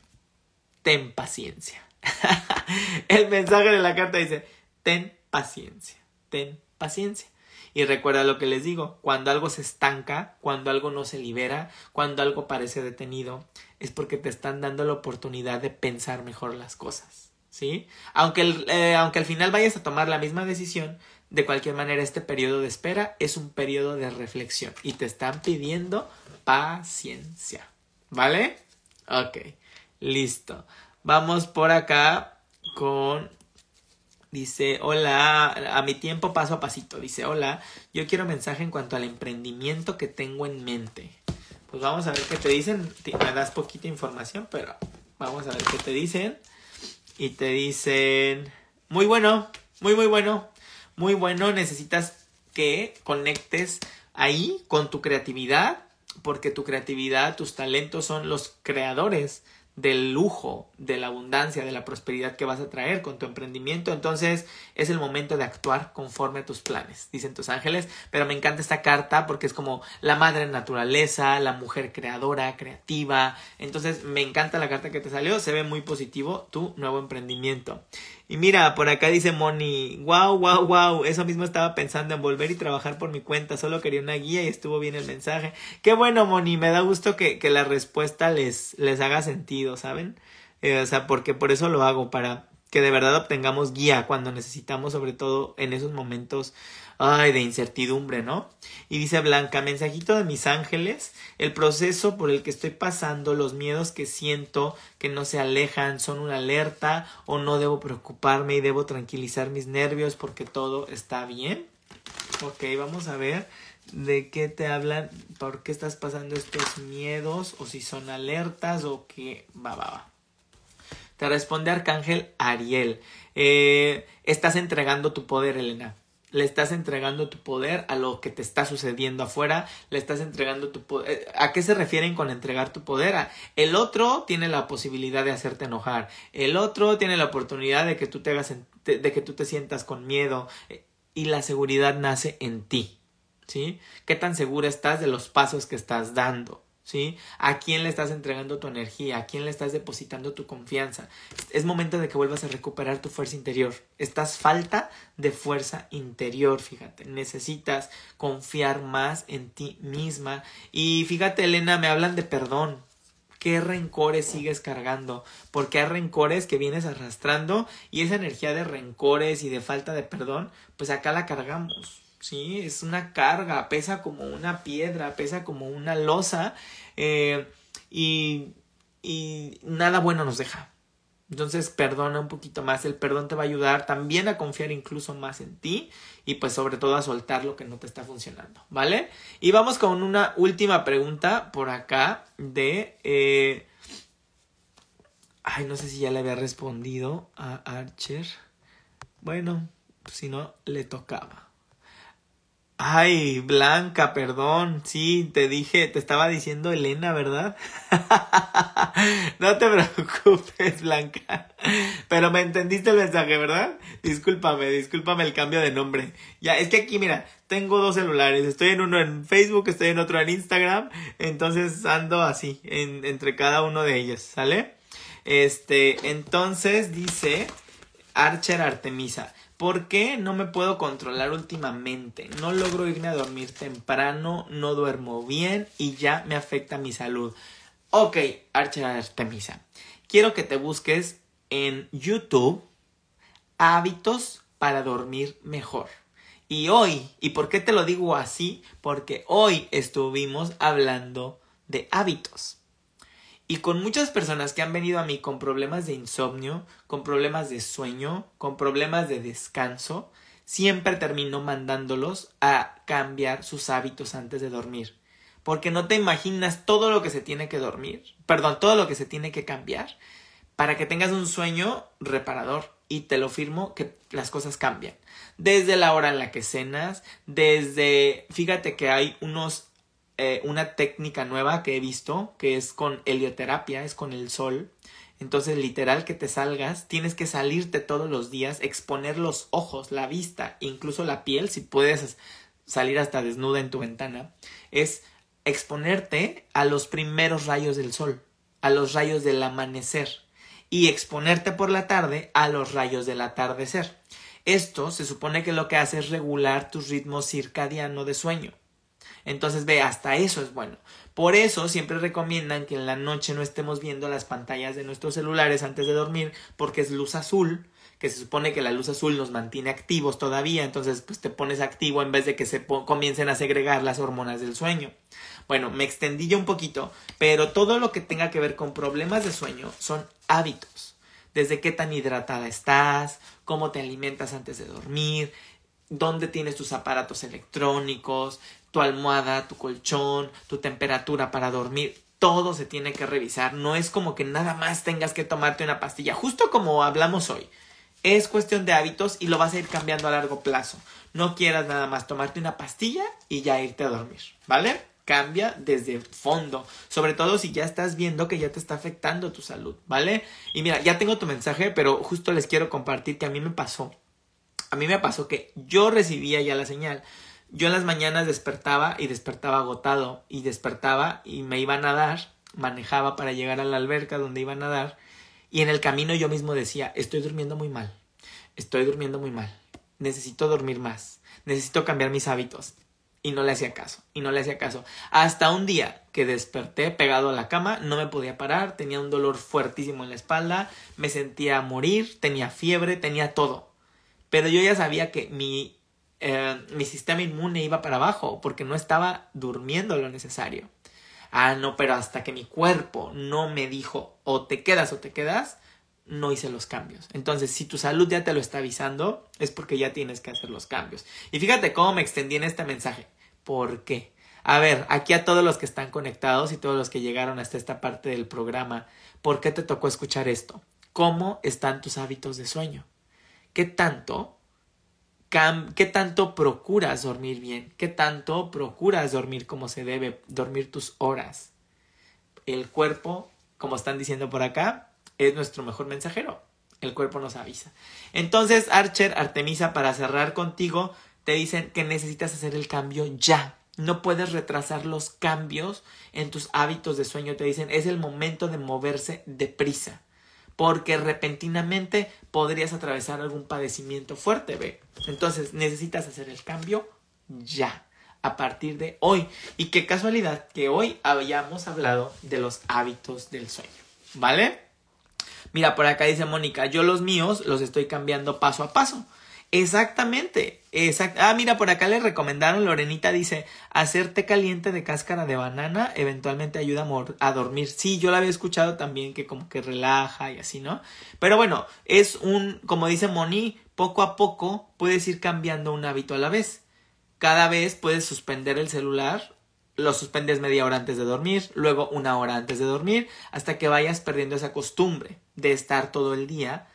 Ten paciencia. el mensaje de la carta dice, ten paciencia, ten paciencia. Y recuerda lo que les digo, cuando algo se estanca, cuando algo no se libera, cuando algo parece detenido, es porque te están dando la oportunidad de pensar mejor las cosas. ¿Sí? Aunque, eh, aunque al final vayas a tomar la misma decisión, de cualquier manera este periodo de espera es un periodo de reflexión y te están pidiendo paciencia. ¿Vale? Ok, listo. Vamos por acá con... Dice, hola, a mi tiempo paso a pasito. Dice, hola, yo quiero mensaje en cuanto al emprendimiento que tengo en mente. Pues vamos a ver qué te dicen. Me das poquita información, pero vamos a ver qué te dicen. Y te dicen, muy bueno, muy, muy bueno, muy bueno. Necesitas que conectes ahí con tu creatividad porque tu creatividad, tus talentos son los creadores del lujo, de la abundancia, de la prosperidad que vas a traer con tu emprendimiento. Entonces es el momento de actuar conforme a tus planes, dicen tus ángeles. Pero me encanta esta carta porque es como la madre naturaleza, la mujer creadora, creativa. Entonces me encanta la carta que te salió. Se ve muy positivo tu nuevo emprendimiento. Y mira, por acá dice Moni, wow, wow, wow, eso mismo estaba pensando en volver y trabajar por mi cuenta, solo quería una guía y estuvo bien el mensaje. Qué bueno, Moni, me da gusto que, que la respuesta les, les haga sentido, ¿saben? Eh, o sea, porque por eso lo hago, para que de verdad obtengamos guía cuando necesitamos, sobre todo en esos momentos ay, de incertidumbre, ¿no? Y dice Blanca, mensajito de mis ángeles, el proceso por el que estoy pasando, los miedos que siento que no se alejan, son una alerta o no debo preocuparme y debo tranquilizar mis nervios porque todo está bien. Ok, vamos a ver de qué te hablan, por qué estás pasando estos miedos, o si son alertas, o qué va, va, va. Te responde Arcángel Ariel. Eh, estás entregando tu poder, Elena. Le estás entregando tu poder a lo que te está sucediendo afuera. Le estás entregando tu poder. Eh, ¿A qué se refieren con entregar tu poder? El otro tiene la posibilidad de hacerte enojar. El otro tiene la oportunidad de que tú te hagas, de que tú te sientas con miedo. Eh, y la seguridad nace en ti. ¿Sí? ¿Qué tan segura estás de los pasos que estás dando? ¿Sí? ¿A quién le estás entregando tu energía? ¿A quién le estás depositando tu confianza? Es momento de que vuelvas a recuperar tu fuerza interior. Estás falta de fuerza interior, fíjate. Necesitas confiar más en ti misma. Y fíjate, Elena, me hablan de perdón. ¿Qué rencores sigues cargando? Porque hay rencores que vienes arrastrando y esa energía de rencores y de falta de perdón, pues acá la cargamos. ¿Sí? Es una carga, pesa como una piedra, pesa como una losa eh, y, y nada bueno nos deja. Entonces perdona un poquito más, el perdón te va a ayudar también a confiar incluso más en ti y pues sobre todo a soltar lo que no te está funcionando, ¿vale? Y vamos con una última pregunta por acá de... Eh, ay, no sé si ya le había respondido a Archer. Bueno, si no, le tocaba. Ay, Blanca, perdón. Sí, te dije, te estaba diciendo Elena, ¿verdad? no te preocupes, Blanca. Pero me entendiste el mensaje, ¿verdad? Discúlpame, discúlpame el cambio de nombre. Ya, es que aquí, mira, tengo dos celulares. Estoy en uno en Facebook, estoy en otro en Instagram. Entonces ando así, en, entre cada uno de ellos, ¿sale? Este, entonces dice Archer Artemisa. ¿Por qué no me puedo controlar últimamente? No logro irme a dormir temprano, no duermo bien y ya me afecta mi salud. Ok, Archer Artemisa. Quiero que te busques en YouTube hábitos para dormir mejor. Y hoy, ¿y por qué te lo digo así? Porque hoy estuvimos hablando de hábitos. Y con muchas personas que han venido a mí con problemas de insomnio, con problemas de sueño, con problemas de descanso, siempre termino mandándolos a cambiar sus hábitos antes de dormir. Porque no te imaginas todo lo que se tiene que dormir, perdón, todo lo que se tiene que cambiar para que tengas un sueño reparador. Y te lo firmo que las cosas cambian. Desde la hora en la que cenas, desde, fíjate que hay unos eh, una técnica nueva que he visto, que es con helioterapia, es con el sol. Entonces, literal que te salgas, tienes que salirte todos los días, exponer los ojos, la vista, incluso la piel, si puedes salir hasta desnuda en tu ventana, es exponerte a los primeros rayos del sol, a los rayos del amanecer y exponerte por la tarde a los rayos del atardecer. Esto se supone que lo que hace es regular tu ritmo circadiano de sueño. Entonces ve, hasta eso es bueno. Por eso siempre recomiendan que en la noche no estemos viendo las pantallas de nuestros celulares antes de dormir porque es luz azul, que se supone que la luz azul nos mantiene activos todavía, entonces pues te pones activo en vez de que se comiencen a segregar las hormonas del sueño. Bueno, me extendí ya un poquito, pero todo lo que tenga que ver con problemas de sueño son hábitos. Desde qué tan hidratada estás, cómo te alimentas antes de dormir, dónde tienes tus aparatos electrónicos, tu almohada, tu colchón, tu temperatura para dormir. Todo se tiene que revisar. No es como que nada más tengas que tomarte una pastilla, justo como hablamos hoy. Es cuestión de hábitos y lo vas a ir cambiando a largo plazo. No quieras nada más tomarte una pastilla y ya irte a dormir, ¿vale? Cambia desde fondo, sobre todo si ya estás viendo que ya te está afectando tu salud, ¿vale? Y mira, ya tengo tu mensaje, pero justo les quiero compartir que a mí me pasó. A mí me pasó que yo recibía ya la señal, yo en las mañanas despertaba y despertaba agotado y despertaba y me iba a nadar, manejaba para llegar a la alberca donde iba a nadar y en el camino yo mismo decía, estoy durmiendo muy mal, estoy durmiendo muy mal, necesito dormir más, necesito cambiar mis hábitos. Y no le hacía caso, y no le hacía caso. Hasta un día que desperté pegado a la cama, no me podía parar, tenía un dolor fuertísimo en la espalda, me sentía morir, tenía fiebre, tenía todo. Pero yo ya sabía que mi eh, mi sistema inmune iba para abajo porque no estaba durmiendo lo necesario. Ah, no, pero hasta que mi cuerpo no me dijo o te quedas o te quedas, no hice los cambios. Entonces, si tu salud ya te lo está avisando, es porque ya tienes que hacer los cambios. Y fíjate cómo me extendí en este mensaje. ¿Por qué? A ver, aquí a todos los que están conectados y todos los que llegaron hasta esta parte del programa, ¿por qué te tocó escuchar esto? ¿Cómo están tus hábitos de sueño? ¿Qué tanto ¿Qué tanto procuras dormir bien? ¿Qué tanto procuras dormir como se debe? Dormir tus horas. El cuerpo, como están diciendo por acá, es nuestro mejor mensajero. El cuerpo nos avisa. Entonces, Archer, Artemisa, para cerrar contigo, te dicen que necesitas hacer el cambio ya. No puedes retrasar los cambios en tus hábitos de sueño. Te dicen, es el momento de moverse deprisa porque repentinamente podrías atravesar algún padecimiento fuerte, ve. Entonces necesitas hacer el cambio ya, a partir de hoy. Y qué casualidad que hoy habíamos hablado de los hábitos del sueño, ¿vale? Mira, por acá dice Mónica, yo los míos los estoy cambiando paso a paso. Exactamente. Ah, mira, por acá le recomendaron, Lorenita dice, hacer té caliente de cáscara de banana eventualmente ayuda a, a, dormir. Sí, yo la había escuchado también que como que relaja y así, ¿no? Pero bueno, es un, como dice Moni, poco a poco puedes ir cambiando un hábito a la vez. Cada vez puedes suspender el celular, lo suspendes media hora antes de dormir, luego una hora antes de dormir, hasta que vayas perdiendo esa costumbre de estar todo el día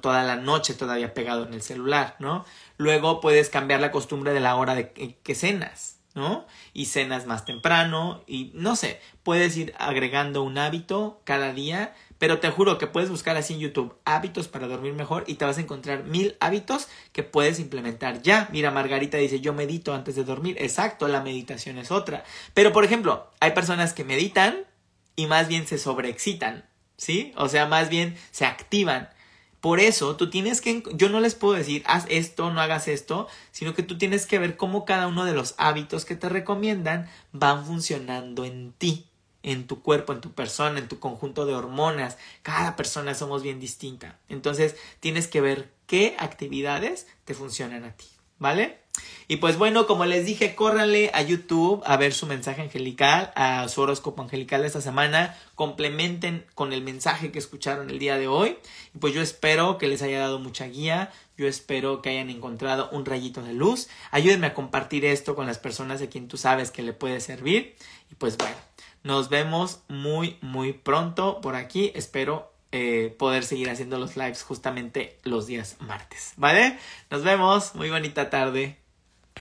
toda la noche todavía pegado en el celular, ¿no? Luego puedes cambiar la costumbre de la hora de que, cenas, ¿no? Y cenas más temprano y no sé, puedes ir agregando un hábito cada día, pero te juro que puedes buscar así en YouTube hábitos para dormir mejor y te vas a encontrar mil hábitos que puedes implementar ya. Mira, Margarita dice yo medito antes de dormir. Exacto, la meditación es otra. Pero por ejemplo, hay personas que meditan y más bien se sobreexcitan, ¿sí? O sea, más bien se activan. Por eso tú tienes que, yo no les puedo decir, haz esto, no hagas esto, sino que tú tienes que ver cómo cada uno de los hábitos que te recomiendan van funcionando en ti, en tu cuerpo, en tu persona, en tu conjunto de hormonas. Cada persona somos bien distinta. Entonces tienes que ver qué actividades te funcionan a ti, ¿vale? Y pues bueno, como les dije, córranle a YouTube a ver su mensaje angelical, a su horóscopo angelical de esta semana, complementen con el mensaje que escucharon el día de hoy. Y pues yo espero que les haya dado mucha guía, yo espero que hayan encontrado un rayito de luz. Ayúdenme a compartir esto con las personas a quien tú sabes que le puede servir. Y pues bueno, nos vemos muy, muy pronto por aquí. Espero eh, poder seguir haciendo los lives justamente los días martes. ¿Vale? Nos vemos. Muy bonita tarde.